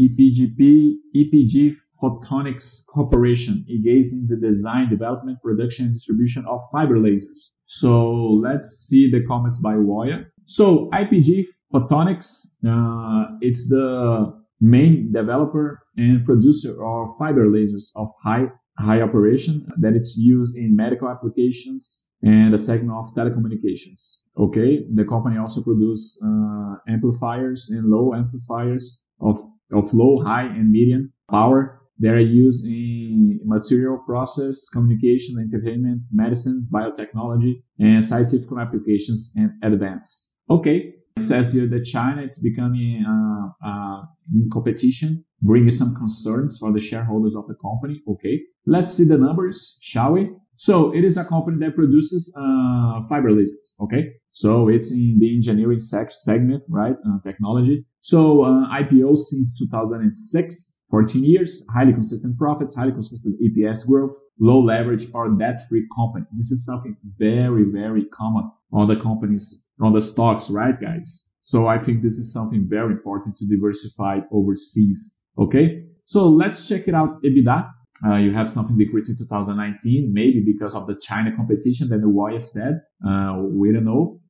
IPGP, IPG Photonics Corporation, engaged in the design, development, production, and distribution of fiber lasers. So let's see the comments by Woya. So IPG Photonics, uh, it's the main developer and producer of fiber lasers of high high operation that it's used in medical applications and a segment of telecommunications. Okay, the company also produces uh, amplifiers and low amplifiers of of low, high, and medium power they are used in material process, communication, entertainment, medicine, biotechnology, and scientific applications and advance. Okay. It says here that China is becoming uh, uh, in competition, bringing some concerns for the shareholders of the company. Okay. Let's see the numbers, shall we? So it is a company that produces uh, fiber lasers. Okay. So it's in the engineering sec- segment, right? Uh, technology. So uh, IPO since 2006. 14 years, highly consistent profits, highly consistent EPS growth, low leverage or debt-free company. This is something very, very common on the companies, on the stocks, right, guys? So I think this is something very important to diversify overseas. Okay. So let's check it out. EBITDA. Uh, you have something decreased in 2019, maybe because of the China competition that the Woya said. Uh, we don't know.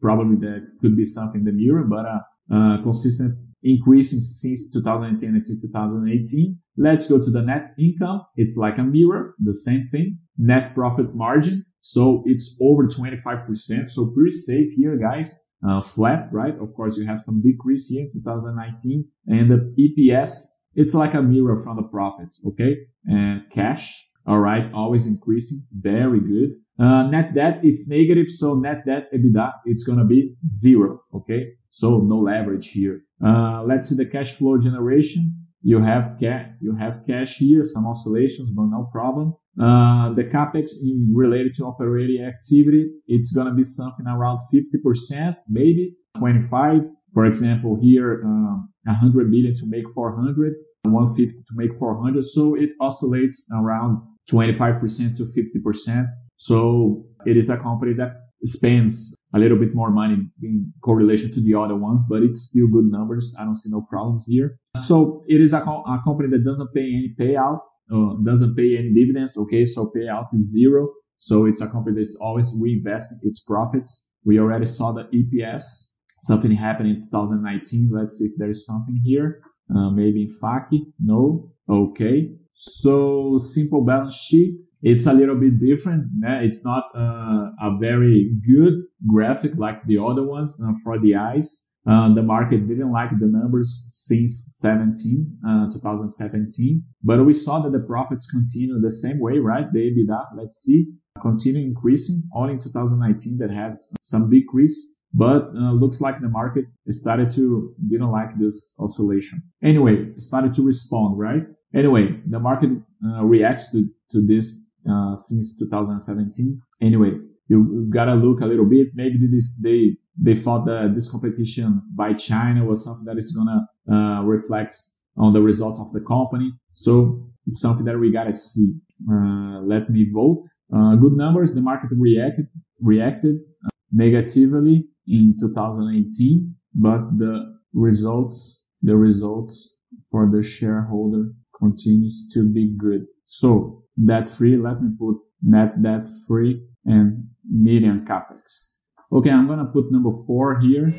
Probably there could be something in the mirror, but uh, uh consistent increasing since 2010 until 2018. Let's go to the net income. It's like a mirror, the same thing. Net profit margin. So it's over 25%. So pretty safe here, guys. Uh, flat, right? Of course, you have some decrease here in 2019 and the EPS. It's like a mirror from the profits. Okay. And cash. All right. Always increasing. Very good. Uh, net debt, it's negative. So net debt EBITDA, it's going to be zero. Okay. So no leverage here. Uh, let's see the cash flow generation. You have cash, you have cash here, some oscillations, but no problem. Uh, the capex in related to operating activity, it's gonna be something around 50%, maybe 25. For example, here, uh, 100 million to make 400, 150 to make 400. So it oscillates around 25% to 50%. So it is a company that spends a little bit more money in correlation to the other ones, but it's still good numbers. I don't see no problems here. So it is a, a company that doesn't pay any payout, uh, doesn't pay any dividends. Okay. So payout is zero. So it's a company that's always reinvesting its profits. We already saw the EPS. Something happened in 2019. Let's see if there's something here. Uh, maybe in Faki. No. Okay. So simple balance sheet it's a little bit different. It's not uh, a very good graphic like the other ones uh, for the eyes. Uh, the market didn't like the numbers since 17, uh, 2017, but we saw that the profits continue the same way, right? The EBITDA, let's see, continue increasing. Only in 2019 that had some decrease, but uh, looks like the market started to didn't like this oscillation. Anyway, started to respond, right? Anyway, the market uh, reacts to to this uh, since 2017. Anyway, you gotta look a little bit. Maybe this, they they thought that this competition by China was something that is gonna uh, reflect on the result of the company. So it's something that we gotta see. Uh, let me vote. Uh, good numbers. The market reacted reacted uh, negatively in 2018, but the results the results for the shareholder continues to be good. So debt free. Let me put net debt free and median capex. Okay, I'm gonna put number four here.